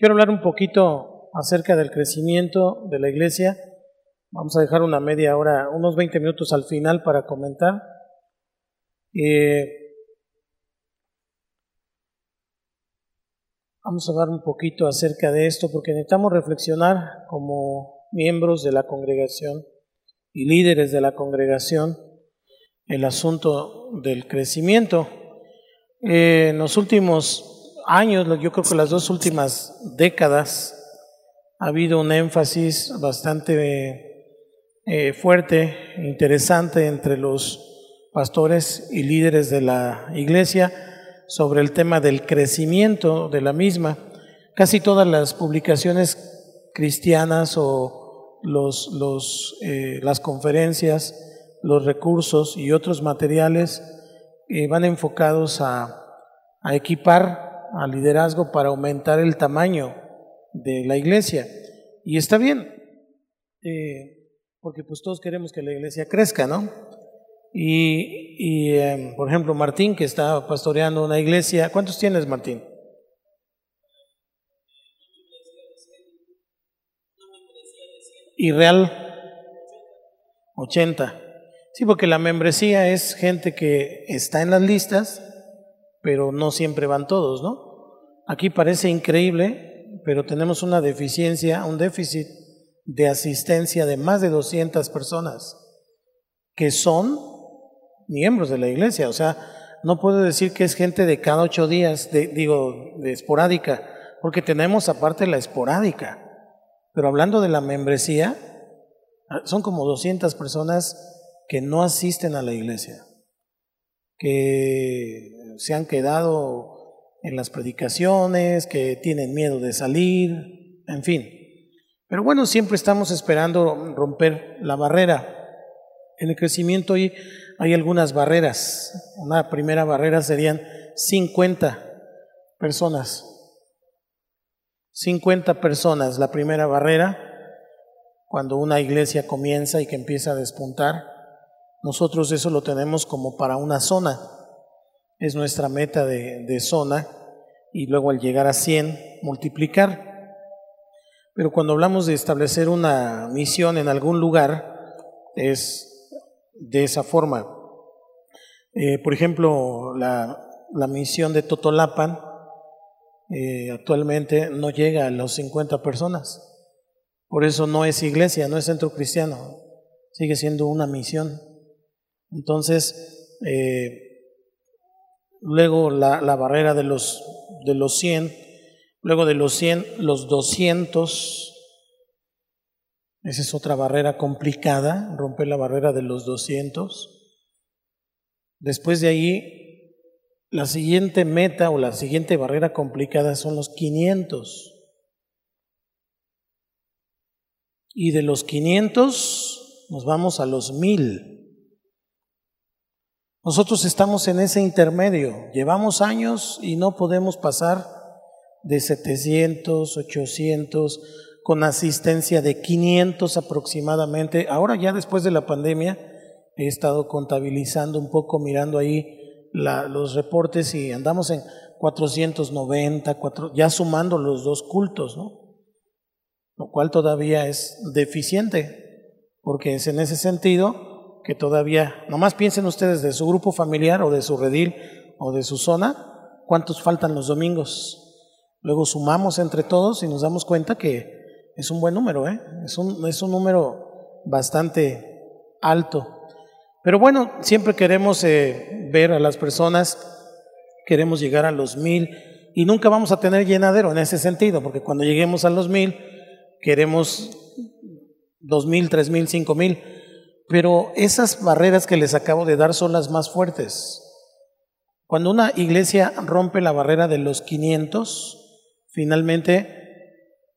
Quiero hablar un poquito acerca del crecimiento de la iglesia. Vamos a dejar una media hora, unos 20 minutos al final para comentar. Eh, vamos a hablar un poquito acerca de esto porque necesitamos reflexionar como miembros de la congregación y líderes de la congregación el asunto del crecimiento. Eh, en los últimos años, yo creo que las dos últimas décadas, ha habido un énfasis bastante eh, fuerte, interesante entre los pastores y líderes de la iglesia sobre el tema del crecimiento de la misma. Casi todas las publicaciones cristianas o los, los, eh, las conferencias, los recursos y otros materiales eh, van enfocados a, a equipar al liderazgo para aumentar el tamaño de la iglesia. Y está bien, eh, porque pues todos queremos que la iglesia crezca, ¿no? Y, em, por ejemplo, Martín, que está pastoreando una iglesia, ¿cuántos tienes, Martín? Y real, 80. Sí, porque la membresía es gente que está en las listas, pero no siempre van todos, ¿no? Aquí parece increíble, pero tenemos una deficiencia, un déficit de asistencia de más de 200 personas que son miembros de la iglesia. O sea, no puedo decir que es gente de cada ocho días, de, digo, de esporádica, porque tenemos aparte la esporádica. Pero hablando de la membresía, son como 200 personas que no asisten a la iglesia, que se han quedado en las predicaciones, que tienen miedo de salir, en fin. Pero bueno, siempre estamos esperando romper la barrera. En el crecimiento hoy hay algunas barreras. Una primera barrera serían 50 personas. 50 personas, la primera barrera, cuando una iglesia comienza y que empieza a despuntar. Nosotros eso lo tenemos como para una zona es nuestra meta de, zona y luego al llegar a 100 multiplicar. Pero cuando hablamos de establecer una misión en algún lugar, es de esa forma. Eh, por ejemplo, la, misión de Totolapan eh, actualmente no llega a los 50 personas. Por eso no es iglesia, no es centro cristiano, sigue siendo una misión. Entonces, eh, luego la, barrera de los, de los 100, luego de los 100, los 200. Esa es otra barrera complicada, romper la barrera de los 200. Después de ahí, la siguiente meta o la siguiente barrera complicada son los 500. Y de los 500 nos vamos a los 1000. Nosotros estamos en ese intermedio, llevamos años y no podemos pasar de 700, 800, con asistencia de 500 aproximadamente. Ahora ya después de la pandemia he estado contabilizando un poco, mirando ahí los reportes y andamos en 490, ya sumando los dos cultos, ¿no? Lo cual todavía es deficiente, porque es en ese sentido que todavía, nomás piensen ustedes de su grupo familiar o de su redil o de su zona, cuántos faltan los domingos. Luego sumamos entre todos y nos damos cuenta que es un buen número, ¿eh? es, un, es un número bastante alto. Pero bueno, siempre queremos eh, ver a las personas, queremos llegar a los mil y nunca vamos a tener llenadero en ese sentido, porque cuando lleguemos a los mil, queremos dos mil, tres mil, cinco mil pero esas barreras que les acabo de dar son las más fuertes. Cuando una iglesia rompe la barrera de los 500, finalmente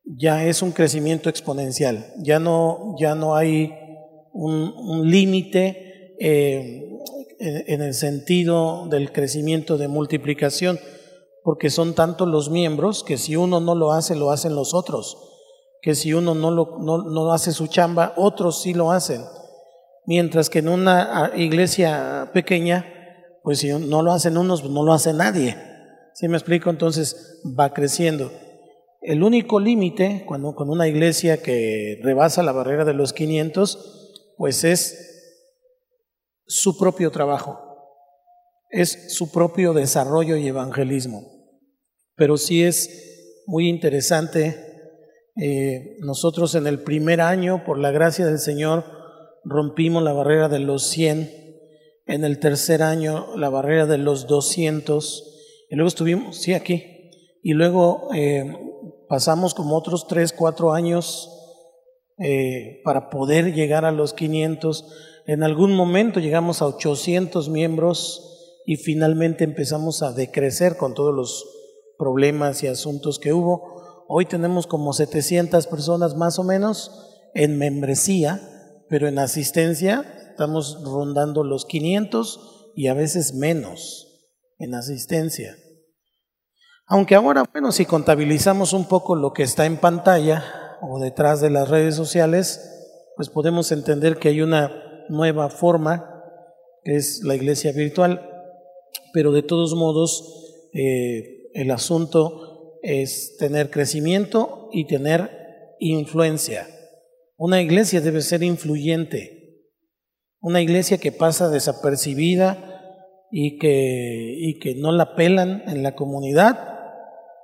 ya es un crecimiento exponencial. Ya no, ya no hay un, límite eh, en, el sentido del crecimiento de multiplicación, porque son tantos los miembros que si uno no lo hace, lo hacen los otros. Que si uno no, lo, no, no hace su chamba, otros sí lo hacen. Mientras que en una iglesia pequeña, pues si no lo hacen unos, pues no lo hace nadie. ¿Sí me explico? Entonces va creciendo. El único límite, cuando con una iglesia que rebasa la barrera de los 500, pues es su propio trabajo, es su propio desarrollo y evangelismo. Pero sí es muy interesante, eh, nosotros en el primer año, por la gracia del Señor, rompimos la barrera de los 100, en el tercer año la barrera de los 200, y luego estuvimos, sí, aquí, y luego eh, pasamos como otros tres, cuatro años eh, para poder llegar a los 500. En algún momento llegamos a 800 miembros y finalmente empezamos a decrecer con todos los problemas y asuntos que hubo. Hoy tenemos como 700 personas más o menos en membresía, pero en asistencia estamos rondando los 500 y a veces menos en asistencia. Aunque ahora, bueno, si contabilizamos un poco lo que está en pantalla o detrás de las redes sociales, pues podemos entender que hay una nueva forma, que es la iglesia virtual, pero de todos modos eh, el asunto es tener crecimiento y tener influencia. Una iglesia debe ser influyente, una iglesia que pasa desapercibida y que, y que no la pelan en la comunidad,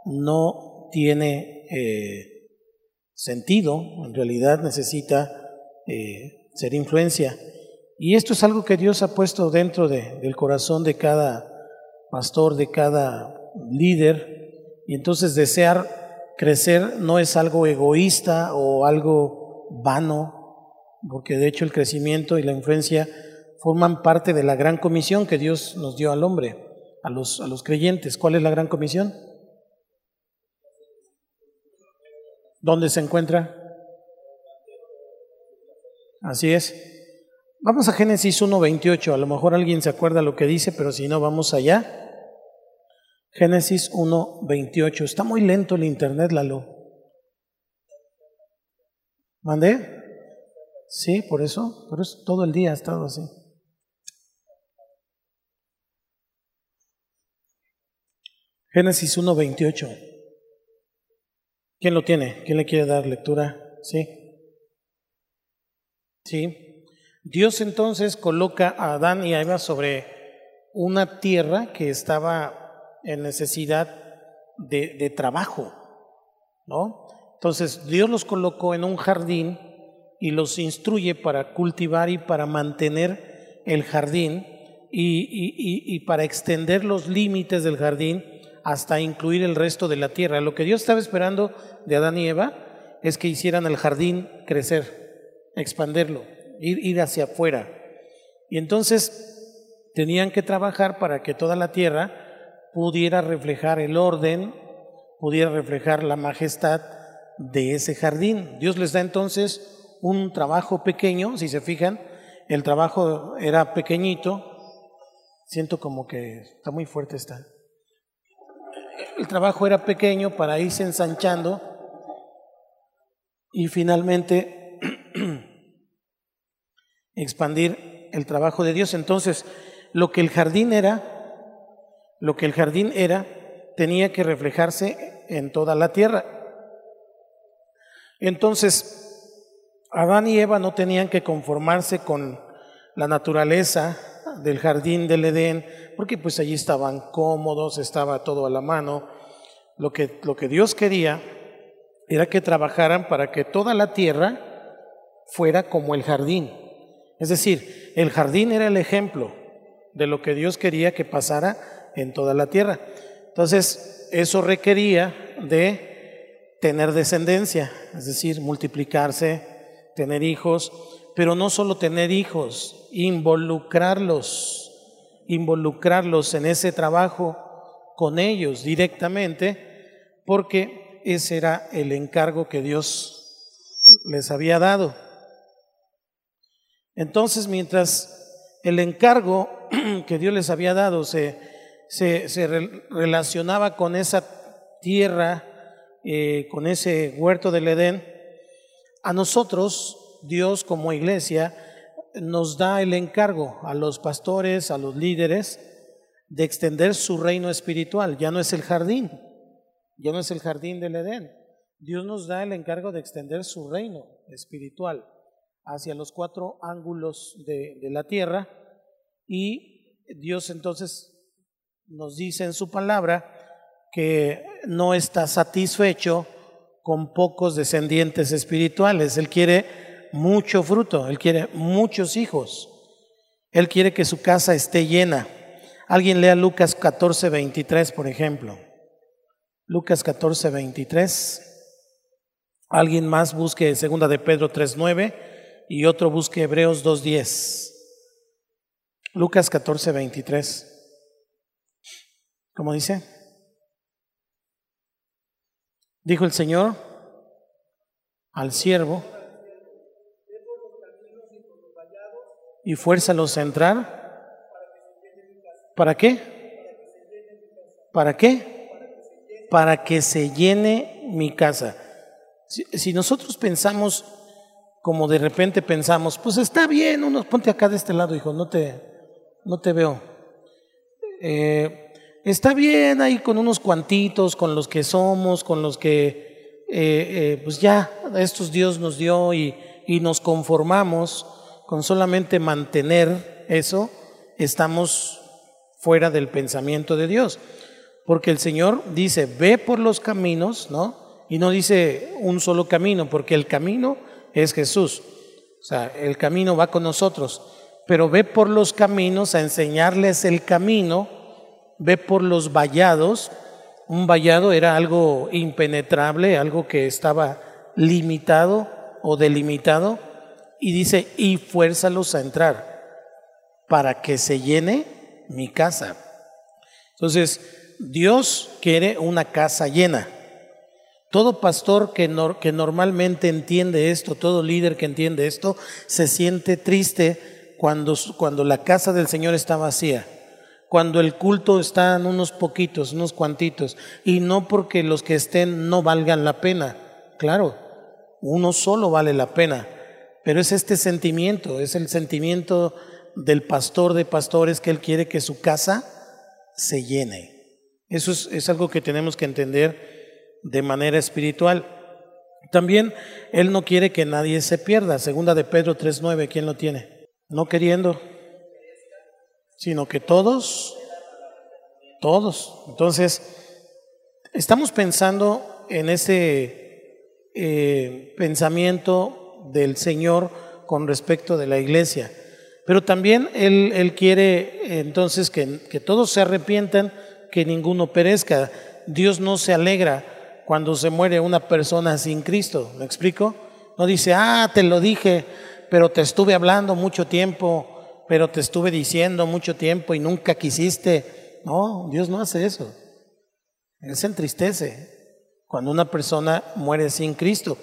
no tiene eh, sentido, en realidad necesita eh, ser influencia. Y esto es algo que Dios ha puesto dentro del corazón de cada pastor, de cada líder. Y entonces desear crecer no es algo egoísta o algo vano, porque de hecho el crecimiento y la influencia forman parte de la gran comisión que Dios nos dio al hombre, a los, a los creyentes. ¿Cuál es la gran comisión? ¿Dónde se encuentra? Así es. Vamos a Génesis 1.28. A lo mejor alguien se acuerda lo que dice, pero si no, vamos allá. Génesis 1.28. Está muy lento el internet, Lalo. ¿Mandé? Sí, por eso. Por eso todo el día ha estado así. Génesis 1.28. ¿Quién lo tiene? ¿Quién le quiere dar lectura? Sí. Sí. Dios entonces coloca a Adán y a Eva sobre una tierra que estaba en necesidad de, de trabajo, ¿no? Entonces Dios los colocó en un jardín y los instruye para cultivar y para mantener el jardín y, y, y, para extender los límites del jardín hasta incluir el resto de la tierra. Lo que Dios estaba esperando de Adán y Eva es que hicieran el jardín crecer, expanderlo, ir, ir hacia afuera. Y entonces tenían que trabajar para que toda la tierra pudiera reflejar el orden, pudiera reflejar la majestad de ese jardín. Dios les da entonces un trabajo pequeño, si se fijan, el trabajo era pequeñito, siento como que está muy fuerte esta el trabajo era pequeño para irse ensanchando y finalmente expandir el trabajo de Dios. Entonces, lo que el jardín era, lo que el jardín era, tenía que reflejarse en toda la tierra. Entonces, Adán y Eva no tenían que conformarse con la naturaleza del jardín del Edén, porque pues allí estaban cómodos, estaba todo a la mano. Lo que, lo que Dios quería era que trabajaran para que toda la tierra fuera como el jardín. Es decir, el jardín era el ejemplo de lo que Dios quería que pasara en toda la tierra. Entonces, eso requería de tener descendencia, es decir, multiplicarse, tener hijos, pero no solo tener hijos, involucrarlos, involucrarlos en ese trabajo con ellos directamente, porque ese era el encargo que Dios les había dado. Entonces, mientras el encargo que Dios les había dado se, se, relacionaba con esa tierra, eh, con ese huerto del Edén, a nosotros Dios como iglesia nos da el encargo a los pastores, a los líderes, de extender su reino espiritual. Ya no es el jardín, ya no es el jardín del Edén. Dios nos da el encargo de extender su reino espiritual hacia los cuatro ángulos de, de la tierra y Dios entonces nos dice en su palabra que no está satisfecho con pocos descendientes espirituales. Él quiere mucho fruto, él quiere muchos hijos. Él quiere que su casa esté llena. Alguien lea Lucas 14, 23, por ejemplo. Lucas 14, 23. Alguien más busque segunda de Pedro 3, 9 y otro busque Hebreos 2, 10. Lucas 14, 23. ¿Cómo dice? Dijo el Señor al siervo, y fuérzalos a entrar. ¿Para qué? ¿Para qué? Para que se llene mi casa. Si, nosotros pensamos como de repente pensamos, pues está bien, uno, ponte acá de este lado, hijo, no te, no te veo. Eh, está bien ahí con unos cuantitos, con los que somos, con los que eh, eh, pues ya estos Dios nos dio y, y nos conformamos con solamente mantener eso, estamos fuera del pensamiento de Dios. Porque el Señor dice, ve por los caminos, ¿no? Y no dice un solo camino, porque el camino es Jesús. O sea, el camino va con nosotros. Pero ve por los caminos a enseñarles el camino ve por los vallados. Un vallado era algo impenetrable, algo que estaba limitado o delimitado. Y dice, y fuérzalos a entrar para que se llene mi casa. Entonces, Dios quiere una casa llena. Todo pastor que, que, normalmente entiende esto, todo líder que entiende esto, se siente triste cuando, cuando la casa del Señor está vacía cuando el culto está en unos poquitos, unos cuantitos, y no porque los que estén no valgan la pena. Claro, uno solo vale la pena, pero es este sentimiento, es el sentimiento del pastor de pastores que él quiere que su casa se llene. Eso es, es algo que tenemos que entender de manera espiritual. También él no quiere que nadie se pierda. Segunda de Pedro 3.9, ¿quién lo tiene? No queriendo sino que todos, todos. Entonces, estamos pensando en ese eh, pensamiento del Señor con respecto de la iglesia. Pero también Él, él quiere entonces que, que todos se arrepientan, que ninguno perezca. Dios no se alegra cuando se muere una persona sin Cristo. ¿Me explico? No dice, ah, te lo dije, pero te estuve hablando mucho tiempo pero te estuve diciendo mucho tiempo y nunca quisiste. No, Dios no hace eso. Él se entristece cuando una persona muere sin Cristo.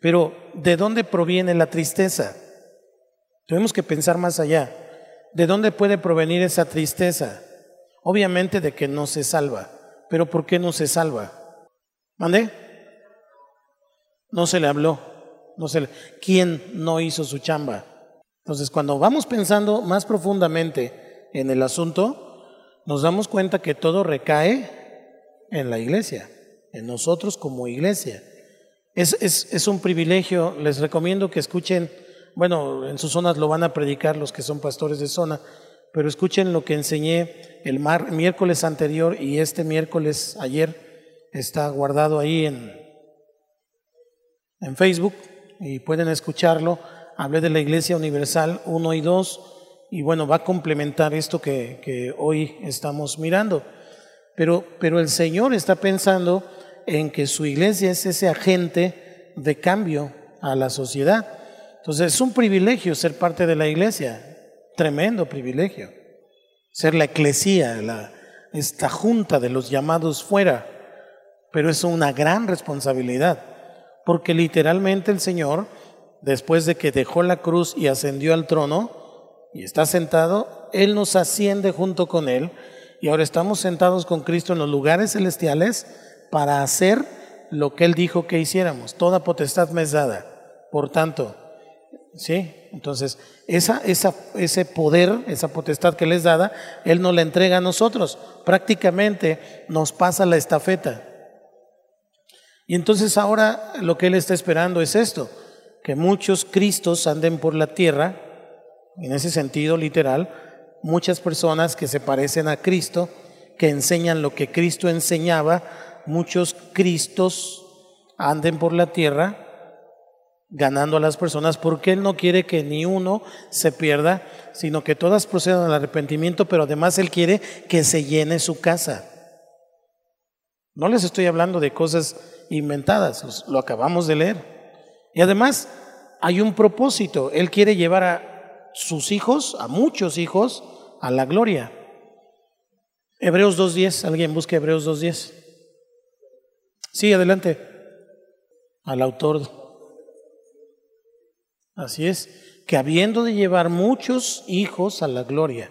Pero ¿de dónde proviene la tristeza? Tenemos que pensar más allá. ¿De dónde puede provenir esa tristeza? Obviamente de que no se salva. Pero ¿por qué no se salva? ¿Mande? No se le habló. No se le... ¿Quién no hizo su chamba? Entonces, cuando vamos pensando más profundamente en el asunto, nos damos cuenta que todo recae en la iglesia, en nosotros como iglesia. Es, es, es, un privilegio, les recomiendo que escuchen, bueno, en sus zonas lo van a predicar los que son pastores de zona, pero escuchen lo que enseñé el mar, miércoles anterior y este miércoles ayer está guardado ahí en, en Facebook y pueden escucharlo hablé de la Iglesia Universal 1 y 2 y bueno, va a complementar esto que, que hoy estamos mirando. Pero, pero el Señor está pensando en que su iglesia es ese agente de cambio a la sociedad. Entonces es un privilegio ser parte de la iglesia, tremendo privilegio. Ser la eclesía, la, esta junta de los llamados fuera, pero es una gran responsabilidad, porque literalmente el Señor después de que dejó la cruz y ascendió al trono y está sentado, Él nos asciende junto con Él y ahora estamos sentados con Cristo en los lugares celestiales para hacer lo que Él dijo que hiciéramos. Toda potestad me es dada. Por tanto, ¿sí? Entonces, esa, esa, ese poder, esa potestad que les dada, Él nos la entrega a nosotros. Prácticamente nos pasa la estafeta. Y entonces ahora lo que Él está esperando es esto, que muchos Cristos anden por la tierra, en ese sentido literal, muchas personas que se parecen a Cristo, que enseñan lo que Cristo enseñaba, muchos Cristos anden por la tierra ganando a las personas, porque Él no quiere que ni uno se pierda, sino que todas procedan al arrepentimiento, pero además Él quiere que se llene su casa. No les estoy hablando de cosas inventadas, lo acabamos de leer. Y además hay un propósito, Él quiere llevar a sus hijos, a muchos hijos, a la gloria. Hebreos 2.10, alguien busque Hebreos 2.10. Sí, adelante. Al autor. Así es, que habiendo de llevar muchos hijos a la gloria.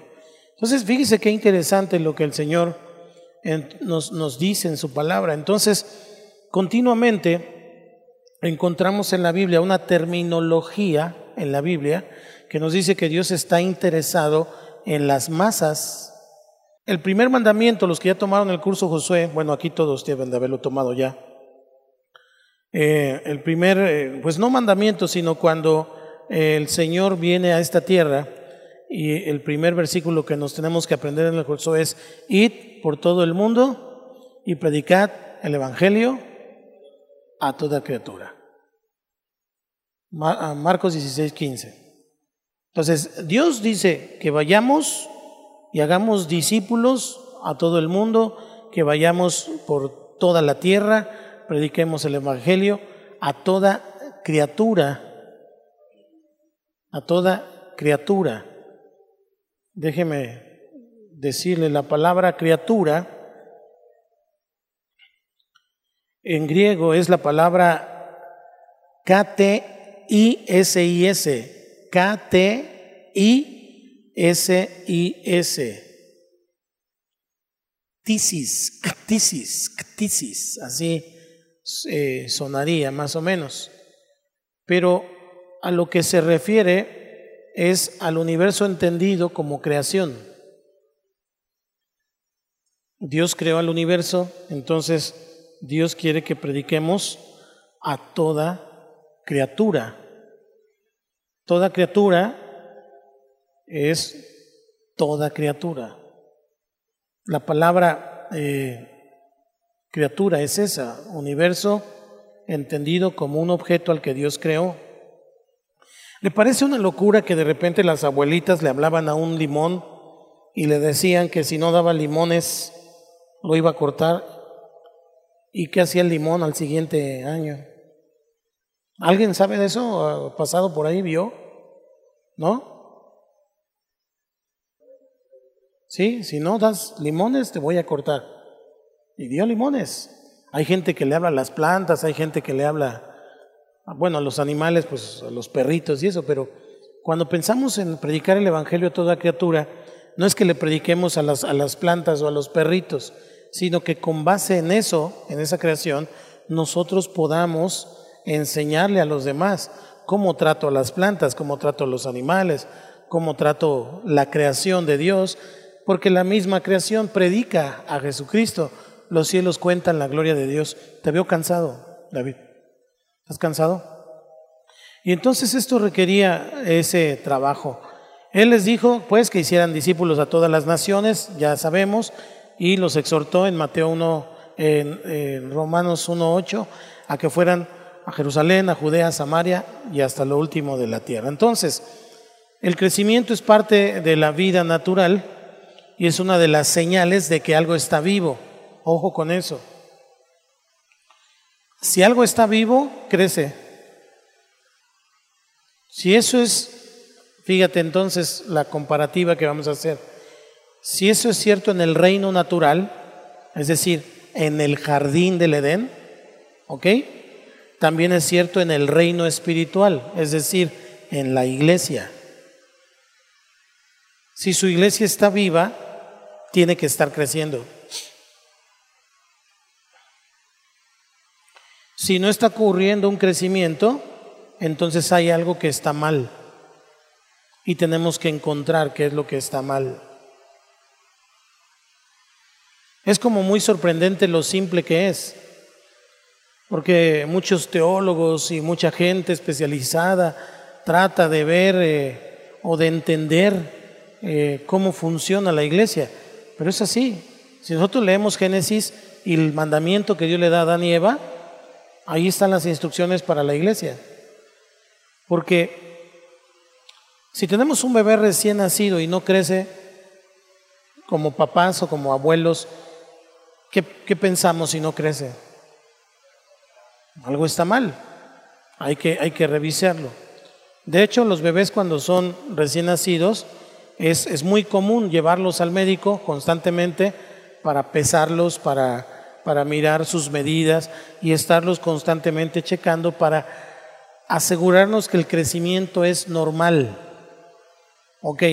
Entonces, fíjese qué interesante lo que el Señor nos, nos dice en su palabra. Entonces, continuamente encontramos en la Biblia una terminología en la Biblia que nos dice que Dios está interesado en las masas. El primer mandamiento, los que ya tomaron el curso Josué, bueno, aquí todos deben de haberlo tomado ya. Eh, el primer, eh, pues no mandamiento, sino cuando el Señor viene a esta tierra y el primer versículo que nos tenemos que aprender en el curso es, id por todo el mundo y predicad el Evangelio a toda criatura. Marcos 16, 15. Entonces, Dios dice que vayamos y hagamos discípulos a todo el mundo, que vayamos por toda la tierra, prediquemos el Evangelio a toda criatura, a toda criatura. Déjeme decirle la palabra criatura. En griego es la palabra K-T-I-S-I-S. K-T-I-S-I-S. Tisis, tisis, tisis, así eh, sonaría más o menos. Pero a lo que se refiere es al universo entendido como creación. Dios creó al universo, entonces Dios quiere que prediquemos a toda criatura. Toda criatura es toda criatura. La palabra eh, criatura es esa, universo entendido como un objeto al que Dios creó. ¿Le parece una locura que de repente las abuelitas le hablaban a un limón y le decían que si no daba limones lo iba a cortar? ¿Y qué hacía el limón al siguiente año? ¿Alguien sabe de eso? ¿Pasado por ahí vio? ¿No? Sí, si no das limones te voy a cortar. Y dio limones. Hay gente que le habla a las plantas, hay gente que le habla, bueno, a los animales, pues a los perritos y eso, pero cuando pensamos en predicar el Evangelio a toda criatura, no es que le prediquemos a las, a las plantas o a los perritos, sino que con base en eso, en esa creación, nosotros podamos enseñarle a los demás cómo trato a las plantas, cómo trato a los animales, cómo trato la creación de Dios, porque la misma creación predica a Jesucristo. Los cielos cuentan la gloria de Dios. Te veo cansado, David. ¿Estás cansado? Y entonces esto requería ese trabajo. Él les dijo, pues, que hicieran discípulos a todas las naciones, ya sabemos, y los exhortó en Mateo 1, en, en Romanos 1.8, a que fueran a Jerusalén, a Judea, a Samaria y hasta lo último de la tierra. Entonces, el crecimiento es parte de la vida natural y es una de las señales de que algo está vivo. Ojo con eso. Si algo está vivo, crece. Si eso es, fíjate entonces la comparativa que vamos a hacer. Si eso es cierto en el reino natural, es decir, en el jardín del Edén, ¿ok? también es cierto en el reino espiritual, es decir, en la iglesia. Si su iglesia está viva, tiene que estar creciendo. Si no está ocurriendo un crecimiento, entonces hay algo que está mal. Y tenemos que encontrar qué es lo que está mal. Es como muy sorprendente lo simple que es. porque muchos teólogos y mucha gente especializada trata de ver eh, o de entender eh, cómo funciona la iglesia, pero es así. Si nosotros leemos Génesis y el mandamiento que Dios le da a Adán y Eva, ahí están las instrucciones para la iglesia. Porque si tenemos un bebé recién nacido y no crece como papás o como abuelos, ¿qué, pensamos si no crece? algo está mal, hay que, hay que revisarlo. De hecho, los bebés cuando son recién nacidos, es, es muy común llevarlos al médico constantemente para pesarlos, para, para mirar sus medidas y estarlos constantemente checando para asegurarnos que el crecimiento es normal. Ok,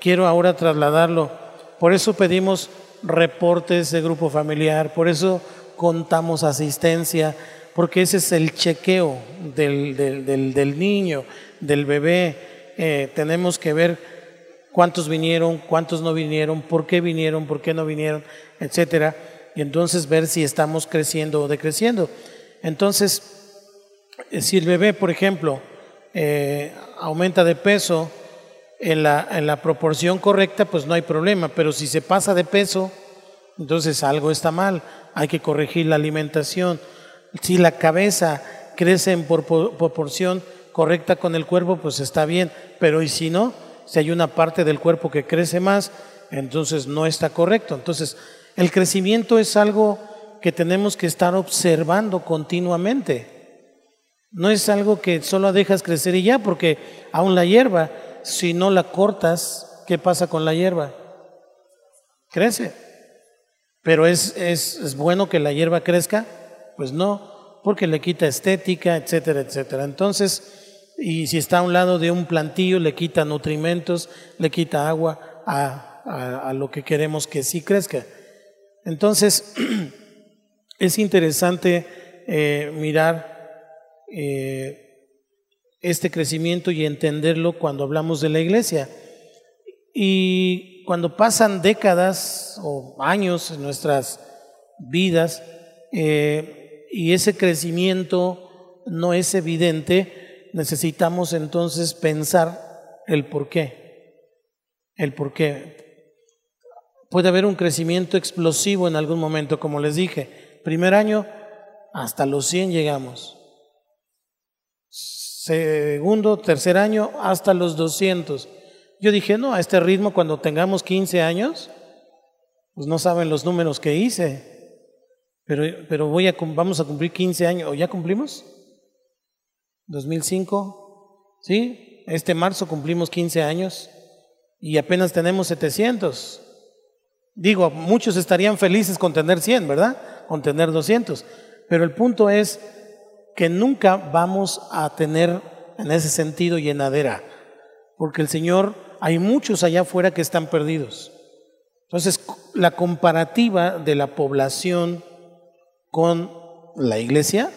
quiero ahora trasladarlo. Por eso pedimos reportes de grupo familiar, por eso contamos asistencia, porque ese es el chequeo del, del, niño, del bebé. Eh, tenemos que ver cuántos vinieron, cuántos no vinieron, por qué vinieron, por qué no vinieron, etcétera, y entonces ver si estamos creciendo o decreciendo. Entonces, eh, si el bebé, por ejemplo, eh, aumenta de peso en la, en la proporción correcta, pues no hay problema, pero si se pasa de peso, entonces algo está mal, hay que corregir la alimentación si la cabeza crece en proporción correcta con el cuerpo, pues está bien, pero y si no, si hay una parte del cuerpo que crece más, entonces no está correcto. Entonces, el crecimiento es algo que tenemos que estar observando continuamente. No es algo que solo dejas crecer y ya, porque aún la hierba, si no la cortas, ¿qué pasa con la hierba? Crece. Pero es, es, bueno que la hierba crezca pues no, porque le quita estética, etcétera, etcétera. Entonces, y si está a un lado de un plantillo, le quita nutrimentos, le quita agua a, a, lo que queremos que sí crezca. Entonces, es interesante eh, mirar eh, este crecimiento y entenderlo cuando hablamos de la iglesia. Y cuando pasan décadas o años en nuestras vidas, eh, y ese crecimiento no es evidente, necesitamos entonces pensar el por qué. El por qué. Puede haber un crecimiento explosivo en algún momento, como les dije. Primer año, hasta los 100 llegamos. Segundo, tercer año, hasta los 200. Yo dije, no, a este ritmo cuando tengamos 15 años, pues no saben los números que hice. Pero, pero voy a, vamos a cumplir 15 años, ¿o ya cumplimos? 2005, ¿sí? Este marzo cumplimos 15 años y apenas tenemos 700. Digo, muchos estarían felices con tener 100, ¿verdad? Con tener 200. Pero el punto es que nunca vamos a tener en ese sentido llenadera, porque el Señor, hay muchos allá afuera que están perdidos. Entonces, la comparativa de la población con la iglesia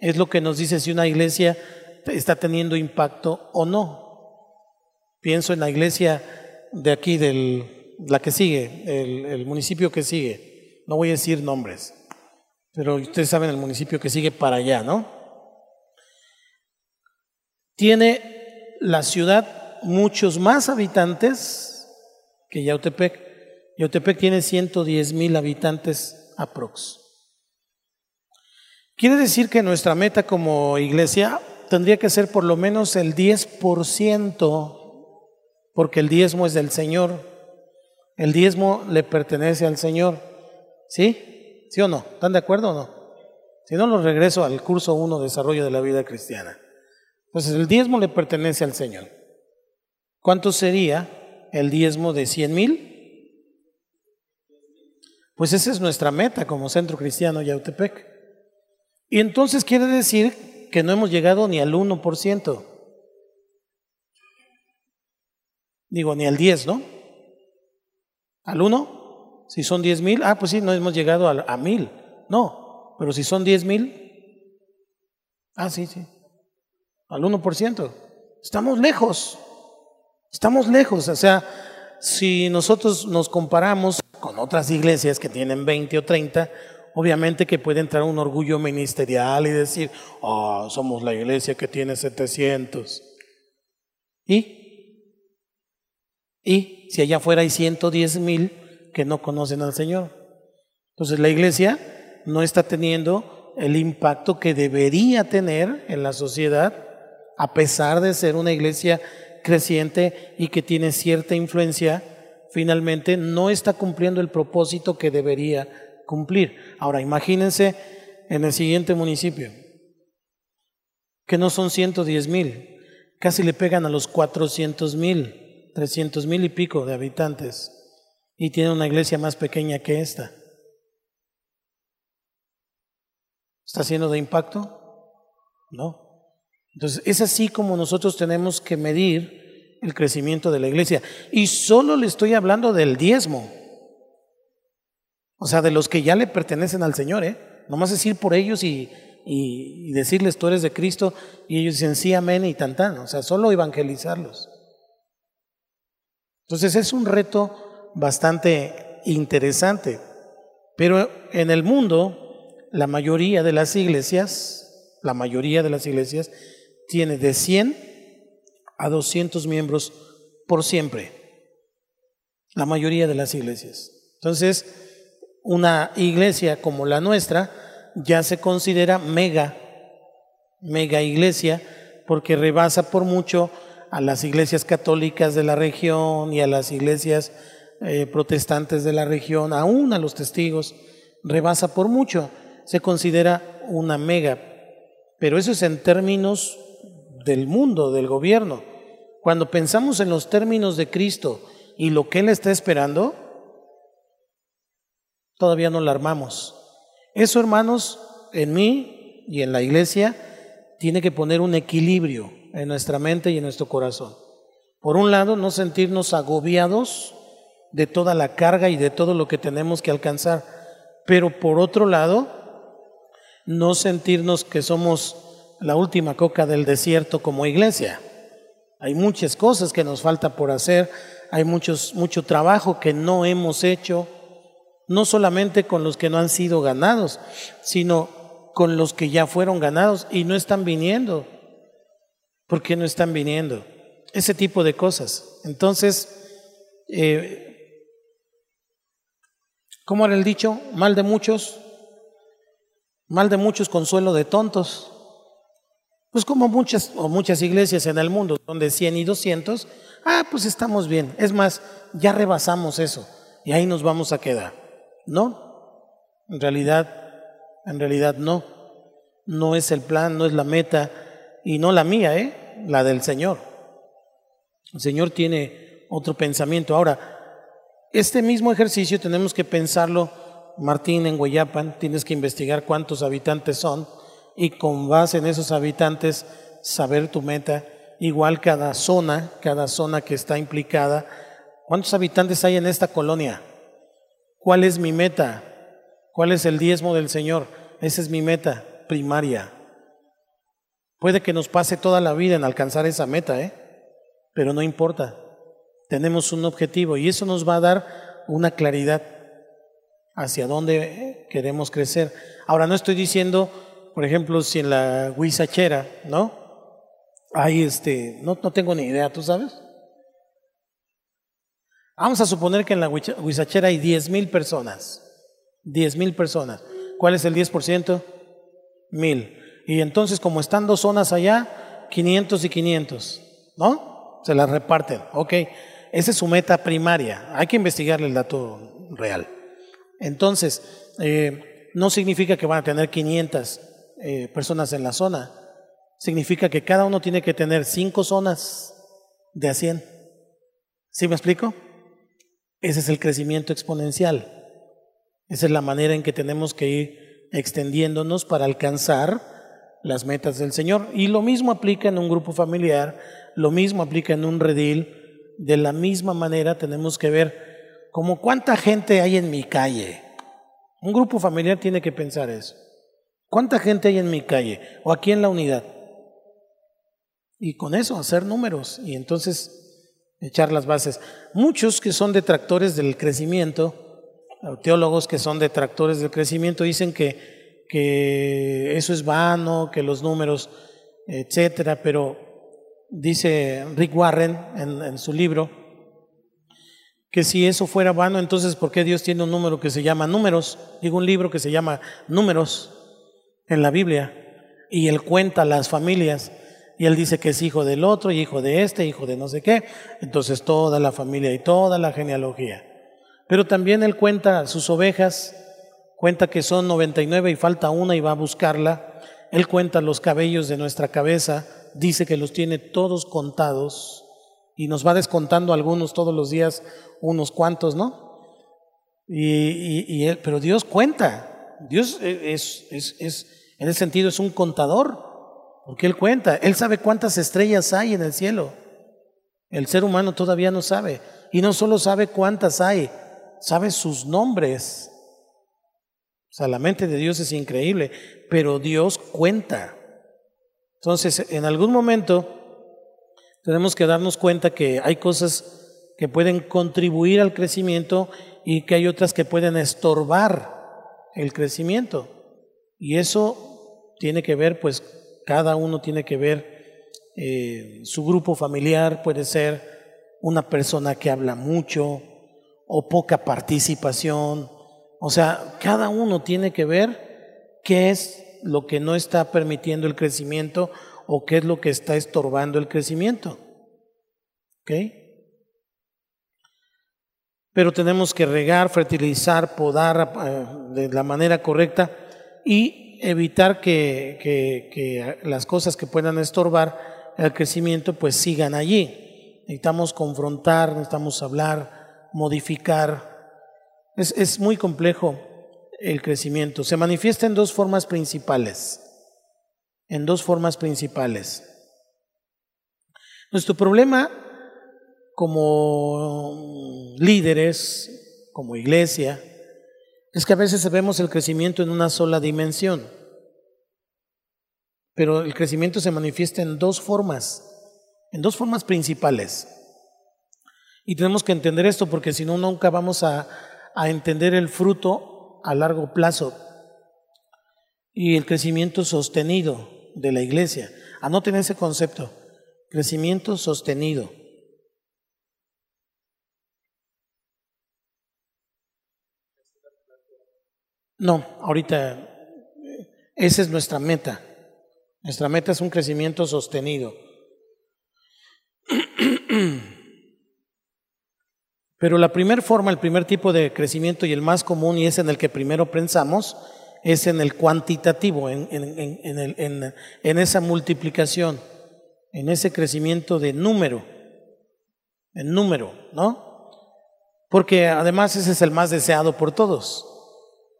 es lo que nos dice si una iglesia está teniendo impacto o no. Pienso en la iglesia de aquí, del, la que sigue, el, el municipio que sigue. No voy a decir nombres, pero ustedes saben el municipio que sigue para allá, ¿no? Tiene la ciudad muchos más habitantes que Yautepec. Yautepec tiene 110 mil habitantes aprox. Quiere decir que nuestra meta como iglesia tendría que ser por lo menos el 10%, porque el diezmo es del Señor. El diezmo le pertenece al Señor. ¿Sí? ¿Sí o no? ¿Están de acuerdo o no? Si no, lo regreso al curso 1, Desarrollo de la Vida Cristiana. Entonces, el diezmo le pertenece al Señor. ¿Cuánto sería el diezmo de 100 mil? Pues esa es nuestra meta como Centro Cristiano Yautepec. Y entonces quiere decir que no hemos llegado ni al 1%. Digo, ni al 10, ¿no? ¿Al 1? Si son 10 mil, ah, pues sí, no hemos llegado a, a mil. No, pero si son 10 mil, ah, sí, sí, al 1%. Estamos lejos, estamos lejos. O sea, si nosotros nos comparamos con otras iglesias que tienen 20 o 30, Obviamente que puede entrar un orgullo ministerial y decir, oh, somos la iglesia que tiene 700. ¿Y? ¿Y si allá afuera hay 110 mil que no conocen al Señor? Entonces la iglesia no está teniendo el impacto que debería tener en la sociedad, a pesar de ser una iglesia creciente y que tiene cierta influencia, finalmente no está cumpliendo el propósito que debería cumplir. Ahora, imagínense en el siguiente municipio, que no son 110 mil, casi le pegan a los 400 mil, 300 mil y pico de habitantes, y tiene una iglesia más pequeña que esta. ¿Está siendo de impacto? No. Entonces, es así como nosotros tenemos que medir el crecimiento de la iglesia. Y solo le estoy hablando del diezmo. O sea, de los que ya le pertenecen al Señor, ¿eh? Nomás es ir por ellos y, y, decirles, tú eres de Cristo, y ellos dicen, sí, amén, y tan, tan. O sea, solo evangelizarlos. Entonces es un reto bastante interesante. Pero en el mundo, la mayoría de las iglesias, la mayoría de las iglesias, tiene de 100 a 200 miembros por siempre. La mayoría de las iglesias. Entonces, una iglesia como la nuestra ya se considera mega, mega iglesia, porque rebasa por mucho a las iglesias católicas de la región y a las iglesias eh, protestantes de la región, aún a los testigos, rebasa por mucho, se considera una mega. Pero eso es en términos del mundo, del gobierno. Cuando pensamos en los términos de Cristo y lo que Él está esperando, Todavía no la armamos. Eso, hermanos, en mí y en la iglesia, tiene que poner un equilibrio en nuestra mente y en nuestro corazón. Por un lado, no sentirnos agobiados de toda la carga y de todo lo que tenemos que alcanzar, pero por otro lado, no sentirnos que somos la última coca del desierto como iglesia. Hay muchas cosas que nos falta por hacer, hay muchos, mucho trabajo que no hemos hecho, no solamente con los que no han sido ganados, sino con los que ya fueron ganados y no están viniendo. ¿Por qué no están viniendo? Ese tipo de cosas. Entonces, eh, ¿cómo era el dicho? Mal de muchos, mal de muchos, consuelo de tontos. Pues como muchas o muchas iglesias en el mundo, donde 100 y 200, ah, pues estamos bien. Es más, ya rebasamos eso y ahí nos vamos a quedar. No, en realidad, en realidad no. No es el plan, no es la meta y no la mía, ¿eh? la del Señor. El Señor tiene otro pensamiento. Ahora, este mismo ejercicio tenemos que pensarlo, Martín, en Guayapan, tienes que investigar cuántos habitantes son y con base en esos habitantes saber tu meta. Igual cada zona, cada zona que está implicada. ¿Cuántos habitantes hay en esta colonia? ¿Cuál es mi meta? ¿Cuál es el diezmo del Señor? Esa es mi meta primaria. Puede que nos pase toda la vida en alcanzar esa meta, ¿eh? pero no importa. Tenemos un objetivo y eso nos va a dar una claridad hacia dónde queremos crecer. Ahora, no estoy diciendo, por ejemplo, si en la Huizachera, ¿no? Hay este, no, no tengo ni idea, ¿tú sabes? Vamos a suponer que en la Huizachera hay 10 mil personas. 10 mil personas. ¿Cuál es el 10%? Mil. Y entonces, como están dos zonas allá, 500 y 500. ¿No? Se las reparten. Ok. Esa es su meta primaria. Hay que investigarle el dato real. Entonces, eh, no significa que van a tener 500 eh, personas en la zona. Significa que cada uno tiene que tener cinco zonas de a 100. ¿Sí me explico? Ese es el crecimiento exponencial. Esa es la manera en que tenemos que ir extendiéndonos para alcanzar las metas del Señor. Y lo mismo aplica en un grupo familiar, lo mismo aplica en un redil. De la misma manera tenemos que ver como cuánta gente hay en mi calle. Un grupo familiar tiene que pensar eso. ¿Cuánta gente hay en mi calle o aquí en la unidad? Y con eso hacer números. Y entonces echar las bases. Muchos que son detractores del crecimiento teólogos que son detractores del crecimiento dicen que, que eso es vano, que los números, etcétera, pero dice Rick Warren en, su libro que si eso fuera vano, entonces ¿por qué Dios tiene un número que se llama números? Digo un libro que se llama números en la Biblia y él cuenta las familias y él dice que es hijo del otro y hijo de este, hijo de no sé qué, entonces toda la familia y toda la genealogía. Pero también él cuenta sus ovejas, cuenta que son 99 y falta una y va a buscarla. Él cuenta los cabellos de nuestra cabeza, dice que los tiene todos contados y nos va descontando algunos todos los días, unos cuantos, ¿no? Y, él, pero Dios cuenta, Dios es, es, es, en ese sentido es un contador, porque Él cuenta, Él sabe cuántas estrellas hay en el cielo. El ser humano todavía no sabe, y no solo sabe cuántas hay, sabe sus nombres. O sea, la mente de Dios es increíble, pero Dios cuenta. Entonces, en algún momento tenemos que darnos cuenta que hay cosas que pueden contribuir al crecimiento y que hay otras que pueden estorbar el crecimiento. Y eso tiene que ver, pues cada uno tiene que ver eh, su grupo familiar, puede ser una persona que habla mucho, o poca participación. O sea, cada uno tiene que ver qué es lo que no está permitiendo el crecimiento o qué es lo que está estorbando el crecimiento. ¿Ok? Pero tenemos que regar, fertilizar, podar eh, de la manera correcta y evitar que, que las cosas que puedan estorbar el crecimiento pues sigan allí. Necesitamos confrontar, necesitamos hablar, modificar. Es, es muy complejo el crecimiento. Se manifiesta en dos formas principales. En dos formas principales. Nuestro problema como líderes, como iglesia, es que a veces vemos el crecimiento en una sola dimensión. Pero el crecimiento se manifiesta en dos formas, en dos formas principales. Y tenemos que entender esto porque si no, nunca vamos a, entender el fruto a largo plazo y el crecimiento sostenido de la iglesia. Anoten ese concepto, crecimiento sostenido. No, ahorita esa es nuestra meta. Nuestra meta es un crecimiento sostenido. Pero la primera forma, el primer tipo de crecimiento y el más común, y es en el que primero pensamos, es en el cuantitativo, en, en, esa multiplicación, en ese crecimiento de número, en número, ¿no? Porque además ese es el más deseado por todos.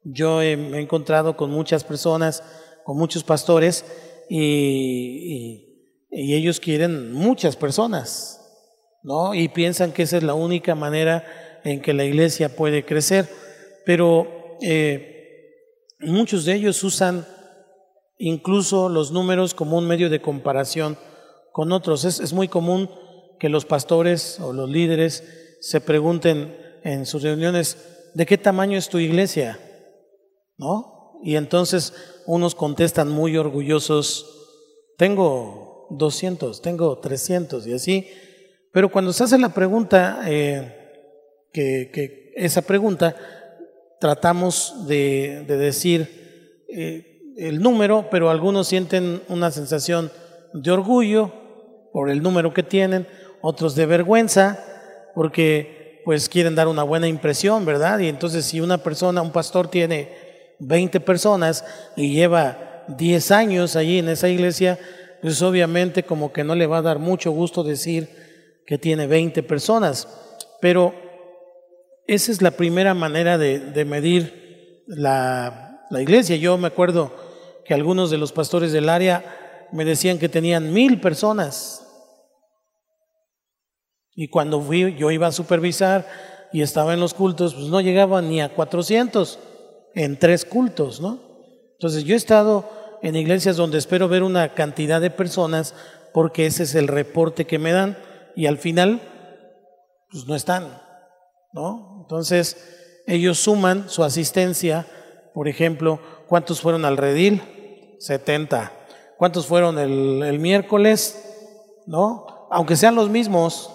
Yo he, me he encontrado con muchas personas, con muchos pastores, y ellos quieren muchas personas, ¿no? Y piensan que esa es la única manera en que la iglesia puede crecer. Pero eh, muchos de ellos usan incluso los números como un medio de comparación con otros. Es, es muy común que los pastores o los líderes se pregunten en sus reuniones, ¿de qué tamaño es tu iglesia? ¿No? Y entonces unos contestan muy orgullosos, tengo 200, tengo 300 y así, pero cuando se hace la pregunta, eh, que, esa pregunta, tratamos de, decir eh, el número, pero algunos sienten una sensación de orgullo por el número que tienen, otros de vergüenza, porque pues quieren dar una buena impresión, ¿verdad? Y entonces si una persona, un pastor tiene 20 personas y lleva 10 años allí en esa iglesia, pues obviamente como que no le va a dar mucho gusto decir que tiene 20 personas, pero esa es la primera manera de, medir la, la, iglesia. Yo me acuerdo que algunos de los pastores del área me decían que tenían mil personas. Y cuando fui, yo iba a supervisar y estaba en los cultos, pues no llegaba ni a 400 en tres cultos, ¿no? Entonces yo he estado en iglesias donde espero ver una cantidad de personas porque ese es el reporte que me dan y al final, pues no están, ¿no? Entonces, ellos suman su asistencia, por ejemplo, ¿cuántos fueron al redil? 70. ¿Cuántos fueron el, miércoles? ¿No? Aunque sean los mismos.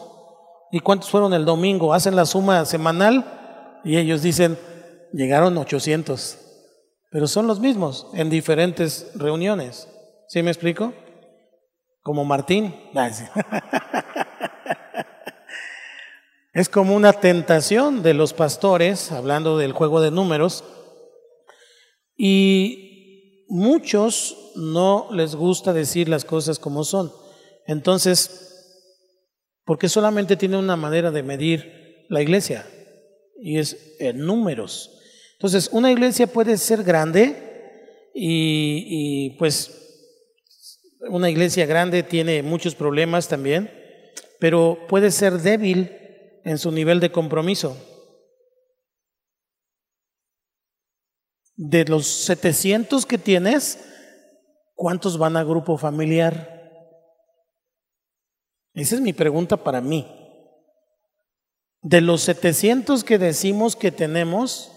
¿Y cuántos fueron el domingo? Hacen la suma semanal y ellos dicen, llegaron 800. Pero son los mismos en diferentes reuniones. ¿Sí me explico? Como Martín. Es como una tentación de los pastores, hablando del juego de números, y muchos no les gusta decir las cosas como son. Entonces, porque solamente tiene una manera de medir la iglesia, y es en números. Entonces, una iglesia puede ser grande y, y pues una iglesia grande tiene muchos problemas también, pero puede ser débil en su nivel de compromiso. De los 700 que tienes, ¿cuántos van a grupo familiar? Esa es mi pregunta para mí. De los 700 que decimos que tenemos,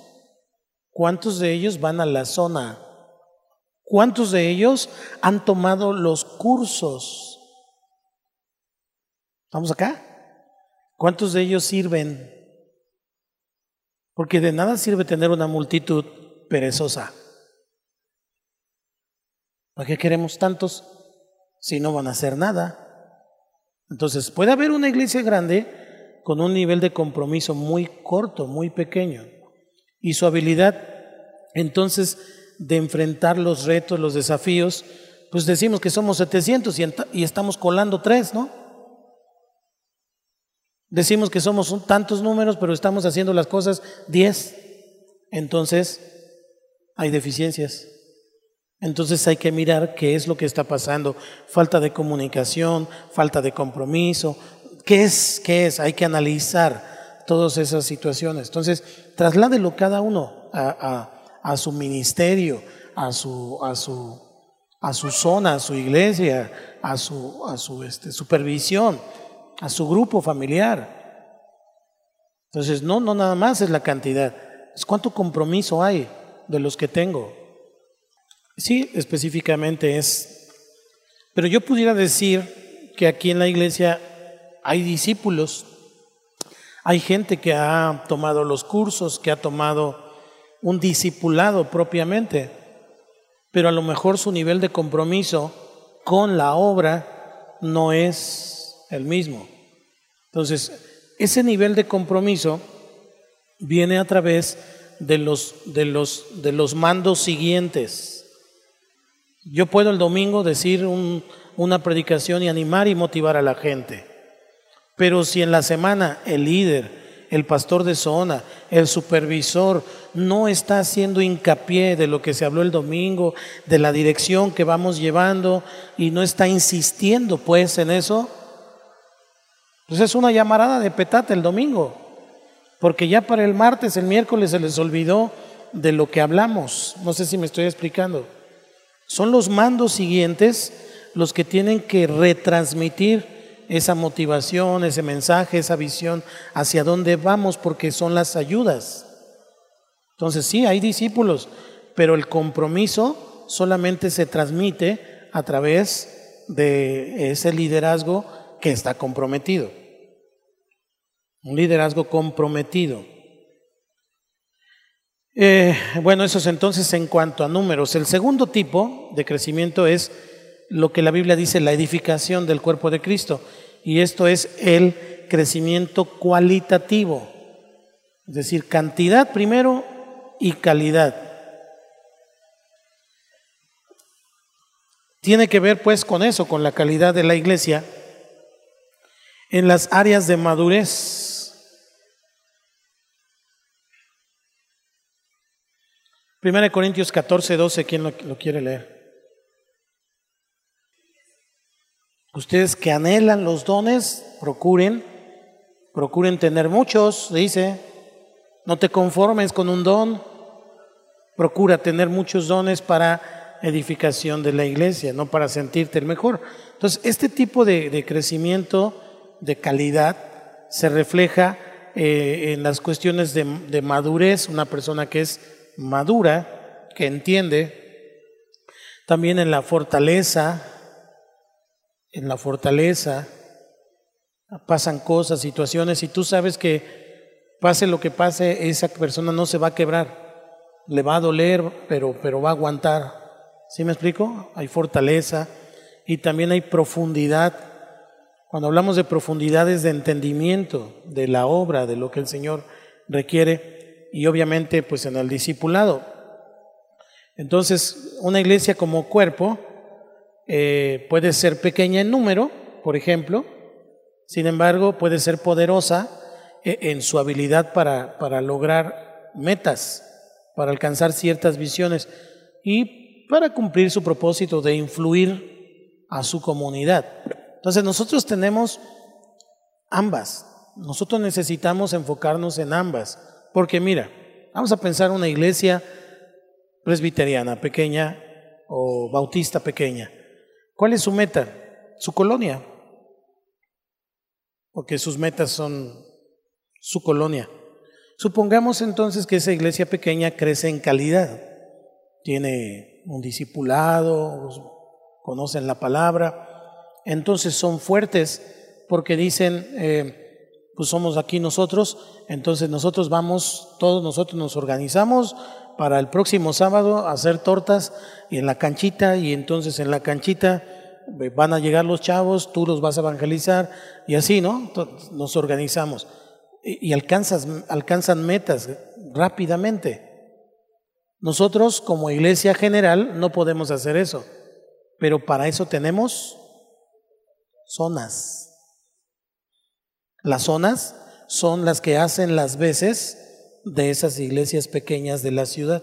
¿cuántos de ellos van a la zona? ¿Cuántos de ellos han tomado los cursos? ¿Estamos acá? ¿Cuántos de ellos sirven? Porque de nada sirve tener una multitud perezosa. ¿Para qué queremos tantos si no van a hacer nada? Entonces, puede haber una iglesia grande con un nivel de compromiso muy corto, muy pequeño, y su habilidad entonces de enfrentar los retos, los desafíos, pues decimos que somos 700 y, estamos colando tres, ¿no? Decimos que somos tantos números, pero estamos haciendo las cosas 10. Entonces, hay deficiencias. Entonces hay que mirar qué es lo que está pasando. Falta de comunicación, falta de compromiso. ¿Qué es? ¿Qué es? Hay que analizar todas esas situaciones. Entonces, trasládelo cada uno a, su ministerio, a su, a su, a su zona, a su iglesia, a su, a su este, supervisión a su grupo familiar. Entonces, no, no nada más es la cantidad, es cuánto compromiso hay de los que tengo. Sí, específicamente es. Pero yo pudiera decir que aquí en la iglesia hay discípulos, hay gente que ha tomado los cursos, que ha tomado un discipulado propiamente, pero a lo mejor su nivel de compromiso con la obra no es el mismo. Entonces, ese nivel de compromiso viene a través de los, de los, de los mandos siguientes. Yo puedo el domingo decir una predicación y animar y motivar a la gente, pero si en la semana el líder, el pastor de zona, el supervisor no está haciendo hincapié de lo que se habló el domingo, de la dirección que vamos llevando y no está insistiendo pues en eso, pues es una llamarada de petate el domingo, porque ya para el martes, el miércoles se les olvidó de lo que hablamos. No sé si me estoy explicando. Son los mandos siguientes los que tienen que retransmitir esa motivación, ese mensaje, esa visión hacia dónde vamos, porque son las ayudas. Entonces sí, hay discípulos, pero el compromiso solamente se transmite a través de ese liderazgo que está comprometido. Un liderazgo comprometido. Eh, bueno, eso es entonces en cuanto a números. El segundo tipo de crecimiento es lo que la Biblia dice, la edificación del cuerpo de Cristo. Y esto es el crecimiento cualitativo. Es decir, cantidad primero y calidad. Tiene que ver pues con eso, con la calidad de la iglesia en las áreas de madurez. Primera de Corintios 14, 12, ¿quién lo, quiere leer? Ustedes que anhelan los dones, procuren, procuren tener muchos, dice, no te conformes con un don, procura tener muchos dones para edificación de la iglesia, no para sentirte el mejor. Entonces, este tipo de, de crecimiento de calidad se refleja eh, en las cuestiones de, de madurez, una persona que es madura, que entiende, también en la fortaleza, en la fortaleza, pasan cosas, situaciones, y tú sabes que pase lo que pase, esa persona no se va a quebrar, le va a doler, pero, pero va a aguantar. ¿Sí me explico? Hay fortaleza y también hay profundidad. Cuando hablamos de profundidades de entendimiento de la obra, de lo que el Señor requiere, y obviamente pues en el discipulado. Entonces, una iglesia como cuerpo eh, puede ser pequeña en número, por ejemplo, sin embargo, puede ser poderosa eh, en su habilidad para, para lograr metas, para alcanzar ciertas visiones y para cumplir su propósito de influir a su comunidad. Entonces nosotros tenemos ambas. Nosotros necesitamos enfocarnos en ambas. Porque mira, vamos a pensar una iglesia presbiteriana pequeña o bautista pequeña. ¿Cuál es su meta? Su colonia porque sus metas son su colonia. Supongamos entonces que esa iglesia pequeña crece en calidad, tiene un discipulado, conocen la palabra, entonces son fuertes porque dicen, eh, pues somos aquí nosotros, entonces nosotros vamos, todos nosotros nos organizamos para el próximo sábado hacer tortas y en la canchita y entonces en la canchita van a llegar los chavos, tú los vas a evangelizar y así, ¿no? Nos organizamos y, alcanzas, alcanzan metas rápidamente. Nosotros como iglesia general no podemos hacer eso, pero para eso tenemos zonas. Las zonas son las que hacen las veces de esas iglesias pequeñas de la ciudad.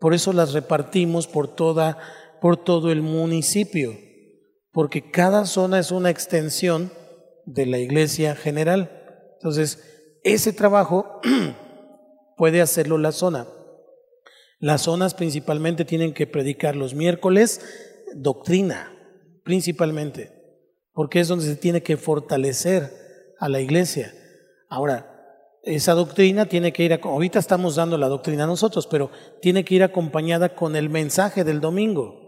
Por eso las repartimos por toda por todo el municipio porque cada zona es una extensión de la iglesia general. Entonces, ese trabajo puede hacerlo la zona. Las zonas principalmente tienen que predicar los miércoles doctrina, principalmente, porque es donde se tiene que fortalecer a la iglesia. Ahora, esa doctrina tiene que ir, ahorita estamos dando la doctrina nosotros, pero tiene que ir acompañada con el mensaje del domingo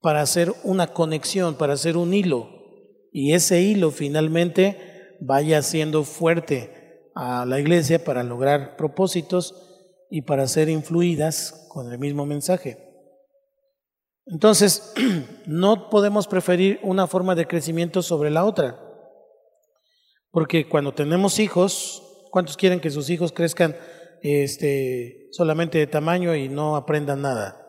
para hacer una conexión, para hacer un hilo. Y ese hilo finalmente vaya siendo fuerte a la iglesia para lograr propósitos y para ser influidas con el mismo mensaje. Entonces, no podemos preferir una forma de crecimiento sobre la otra. Porque cuando tenemos hijos, ¿cuántos quieren que sus hijos crezcan este, solamente de tamaño y no aprendan nada?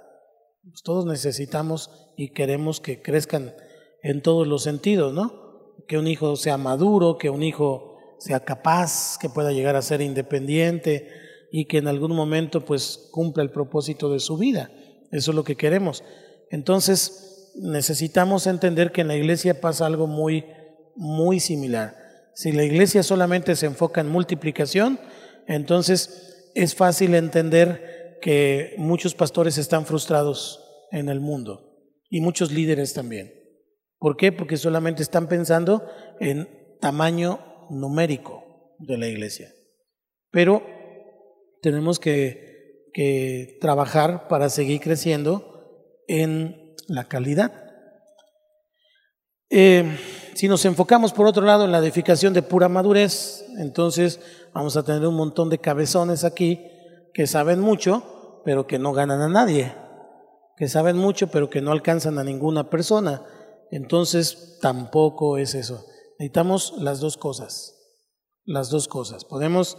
Pues todos necesitamos y queremos que crezcan en todos los sentidos, ¿no? Que un hijo sea maduro, que un hijo sea capaz, que pueda llegar a ser independiente y que en algún momento pues cumpla el propósito de su vida. Eso es lo que queremos. Entonces necesitamos entender que en la iglesia pasa algo muy, muy similar. Si la iglesia solamente se enfoca en multiplicación, entonces es fácil entender que muchos pastores están frustrados en el mundo y muchos líderes también. ¿Por qué? Porque solamente están pensando en tamaño numérico de la iglesia. Pero tenemos que, que trabajar para seguir creciendo en la calidad. Eh, si nos enfocamos por otro lado en la edificación de pura madurez, entonces vamos a tener un montón de cabezones aquí que saben mucho, pero que no ganan a nadie que saben mucho pero que no alcanzan a ninguna persona. Entonces tampoco es eso. Necesitamos las dos cosas, las dos cosas. Podemos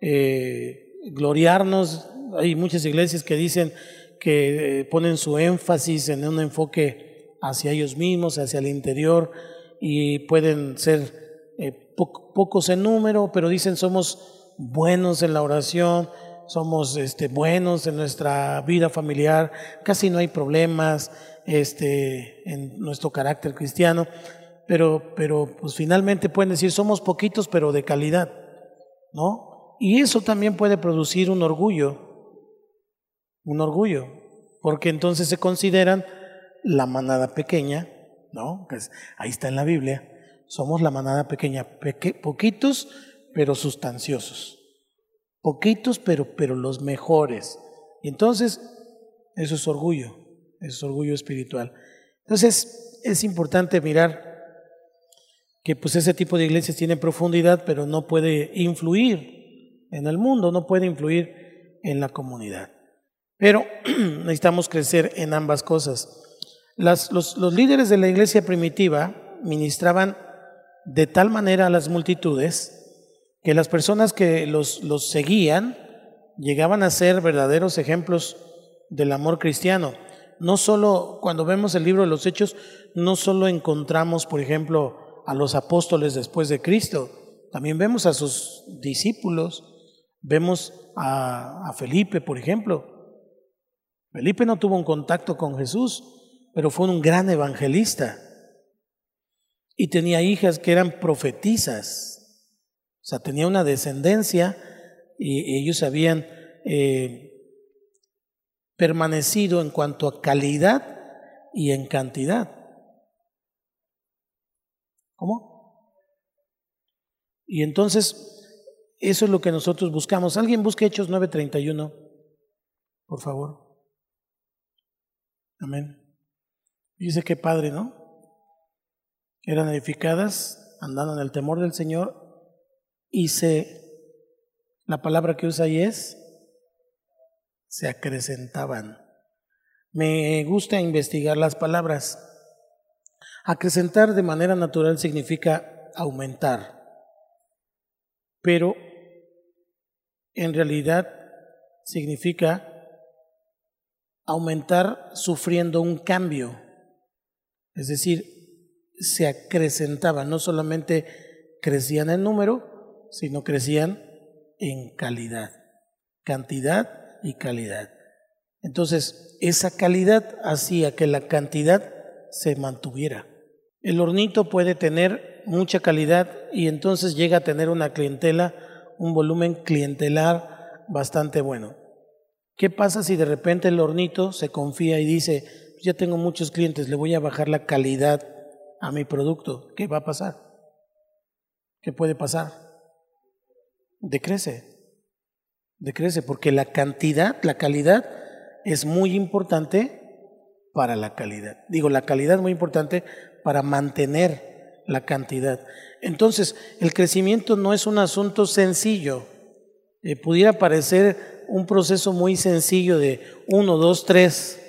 eh, gloriarnos, hay muchas iglesias que dicen que eh, ponen su énfasis en un enfoque hacia ellos mismos, hacia el interior, y pueden ser eh, pocos en número, pero dicen somos buenos en la oración, somos este, buenos en nuestra vida familiar, casi no hay problemas este, en nuestro carácter cristiano, pero, pero pues finalmente pueden decir somos poquitos pero de calidad, ¿no? Y eso también puede producir un orgullo, un orgullo, porque entonces se consideran la manada pequeña, ¿no? Ahí está en la Biblia, somos la manada pequeña, poquitos pero sustanciosos. Poquitos, pero, pero los mejores. Y entonces, eso es orgullo, eso es orgullo espiritual. Entonces, es importante mirar que pues ese tipo de iglesias tiene profundidad, pero no puede influir en el mundo, no puede influir en la comunidad. Pero necesitamos crecer en ambas cosas. los, líderes de la iglesia primitiva ministraban de tal manera a las multitudes que las personas que los, seguían llegaban a ser verdaderos ejemplos del amor cristiano. No solo cuando vemos el libro de los Hechos, no solo encontramos, por ejemplo, a los apóstoles después de Cristo, también vemos a sus discípulos, vemos a Felipe, por ejemplo. Felipe no tuvo un contacto con Jesús, pero fue un gran evangelista. Y tenía hijas que eran profetizas. O sea, tenía una descendencia y ellos habían eh, permanecido en cuanto a calidad y en cantidad. ¿Cómo? Y entonces, eso es lo que nosotros buscamos. Alguien busque Hechos 9:31, por favor. Amén. Dice que padre, ¿no? Eran edificadas, andando en el temor del Señor y se, la palabra que usa ahí es, se acrecentaban. Me gusta investigar las palabras. Acrecentar de manera natural significa aumentar, pero en realidad significa aumentar sufriendo un cambio. Es decir, se acrecentaban, no solamente crecían en número, sino crecían en calidad, cantidad y calidad. Entonces, esa calidad hacía que la cantidad se mantuviera. El hornito puede tener mucha calidad y entonces llega a tener una clientela, un volumen clientelar bastante bueno. ¿Qué pasa si de repente el hornito se confía y dice, ya tengo muchos clientes, le voy a bajar la calidad a mi producto? ¿Qué va a pasar? ¿Qué puede pasar? decrece, decrece, porque la cantidad, la calidad es muy importante para la calidad. Digo, la calidad es muy importante para mantener la cantidad. Entonces, el crecimiento no es un asunto sencillo. Eh, pudiera parecer un proceso muy sencillo de uno, dos, tres.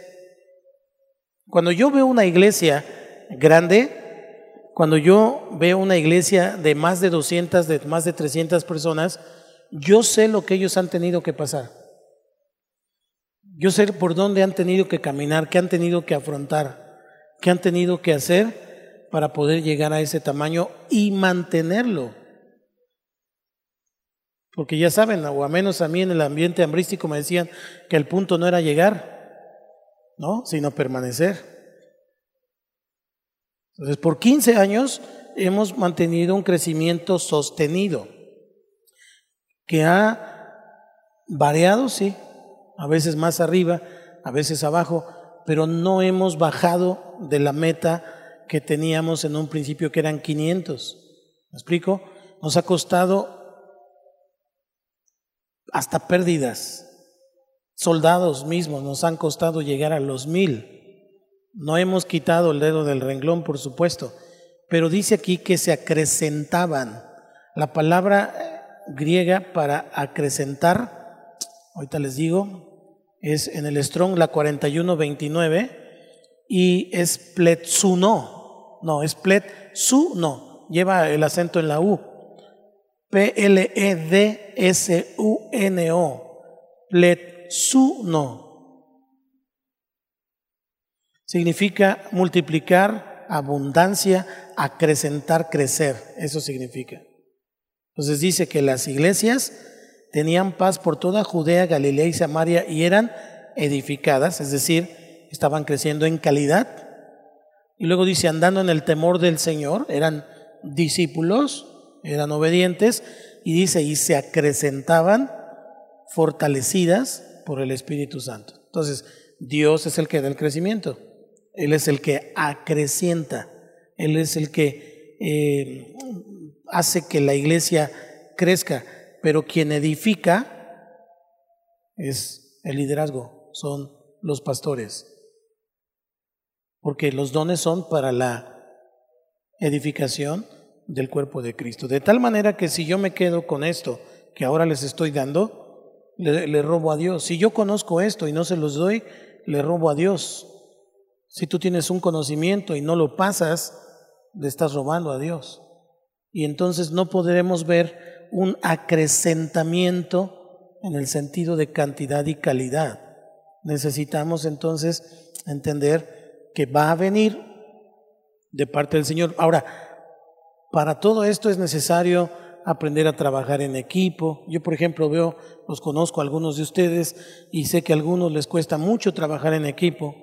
Cuando yo veo una iglesia grande, cuando yo veo una iglesia de más de 200, de más de 300 personas, yo sé lo que ellos han tenido que pasar. Yo sé por dónde han tenido que caminar, qué han tenido que afrontar, qué han tenido que hacer para poder llegar a ese tamaño y mantenerlo. Porque ya saben, o a menos a mí en el ambiente hambrístico me decían que el punto no era llegar, ¿no? Sino permanecer. Entonces, por 15 años hemos mantenido un crecimiento sostenido, que ha variado, sí, a veces más arriba, a veces abajo, pero no hemos bajado de la meta que teníamos en un principio, que eran 500. ¿Me explico? Nos ha costado hasta pérdidas. Soldados mismos nos han costado llegar a los mil. No hemos quitado el dedo del renglón, por supuesto, pero dice aquí que se acrecentaban. La palabra eh, griega para acrecentar, ahorita les digo, es en el Strong la 4129 y es pletsuno. No, es pletsuno. Lleva el acento en la U. P-L-E-D-S-U-N-O. Pletsuno Significa multiplicar, abundancia, acrecentar, crecer. Eso significa. Entonces dice que las iglesias tenían paz por toda Judea, Galilea y Samaria y eran edificadas, es decir, estaban creciendo en calidad. Y luego dice, andando en el temor del Señor, eran discípulos, eran obedientes, y dice, y se acrecentaban fortalecidas por el Espíritu Santo. Entonces, Dios es el que da el crecimiento. Él es el que acrecienta, Él es el que eh, hace que la iglesia crezca, pero quien edifica es el liderazgo, son los pastores. Porque los dones son para la edificación del cuerpo de Cristo. De tal manera que si yo me quedo con esto que ahora les estoy dando, le, robo a Dios. Si yo conozco esto y no se los doy, le robo a Dios. Si tú tienes un conocimiento y no lo pasas, le estás robando a Dios. Y entonces no podremos ver un acrecentamiento en el sentido de cantidad y calidad. Necesitamos entonces entender que va a venir de parte del Señor. Ahora, para todo esto es necesario aprender a trabajar en equipo. Yo, por ejemplo, veo, los conozco a algunos de ustedes y sé que a algunos les cuesta mucho trabajar en equipo.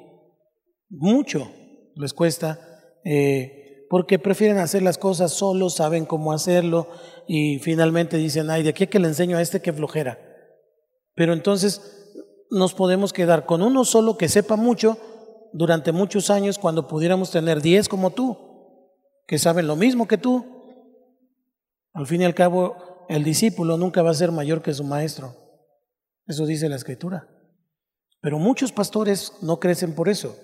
Mucho les cuesta, eh, porque prefieren hacer las cosas solos, saben cómo hacerlo y finalmente dicen, ay, de aquí que le enseño a este que flojera. Pero entonces nos podemos quedar con uno solo que sepa mucho durante muchos años cuando pudiéramos tener diez como tú, que saben lo mismo que tú. Al fin y al cabo, el discípulo nunca va a ser mayor que su maestro. Eso dice la escritura. Pero muchos pastores no crecen por eso.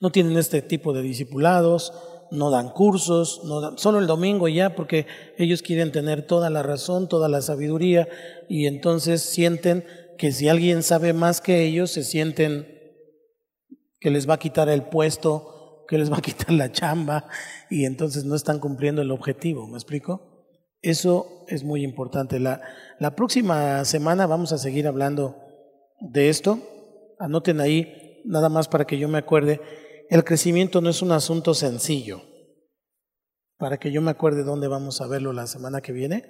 No tienen este tipo de discipulados, no dan cursos, no dan, solo el domingo ya, porque ellos quieren tener toda la razón, toda la sabiduría, y entonces sienten que si alguien sabe más que ellos, se sienten que les va a quitar el puesto, que les va a quitar la chamba y entonces no están cumpliendo el objetivo. ¿Me explico? Eso es muy importante. La, la próxima semana vamos a seguir hablando de esto. Anoten ahí, nada más para que yo me acuerde, el crecimiento no es un asunto sencillo. Para que yo me acuerde dónde vamos a verlo la semana que viene.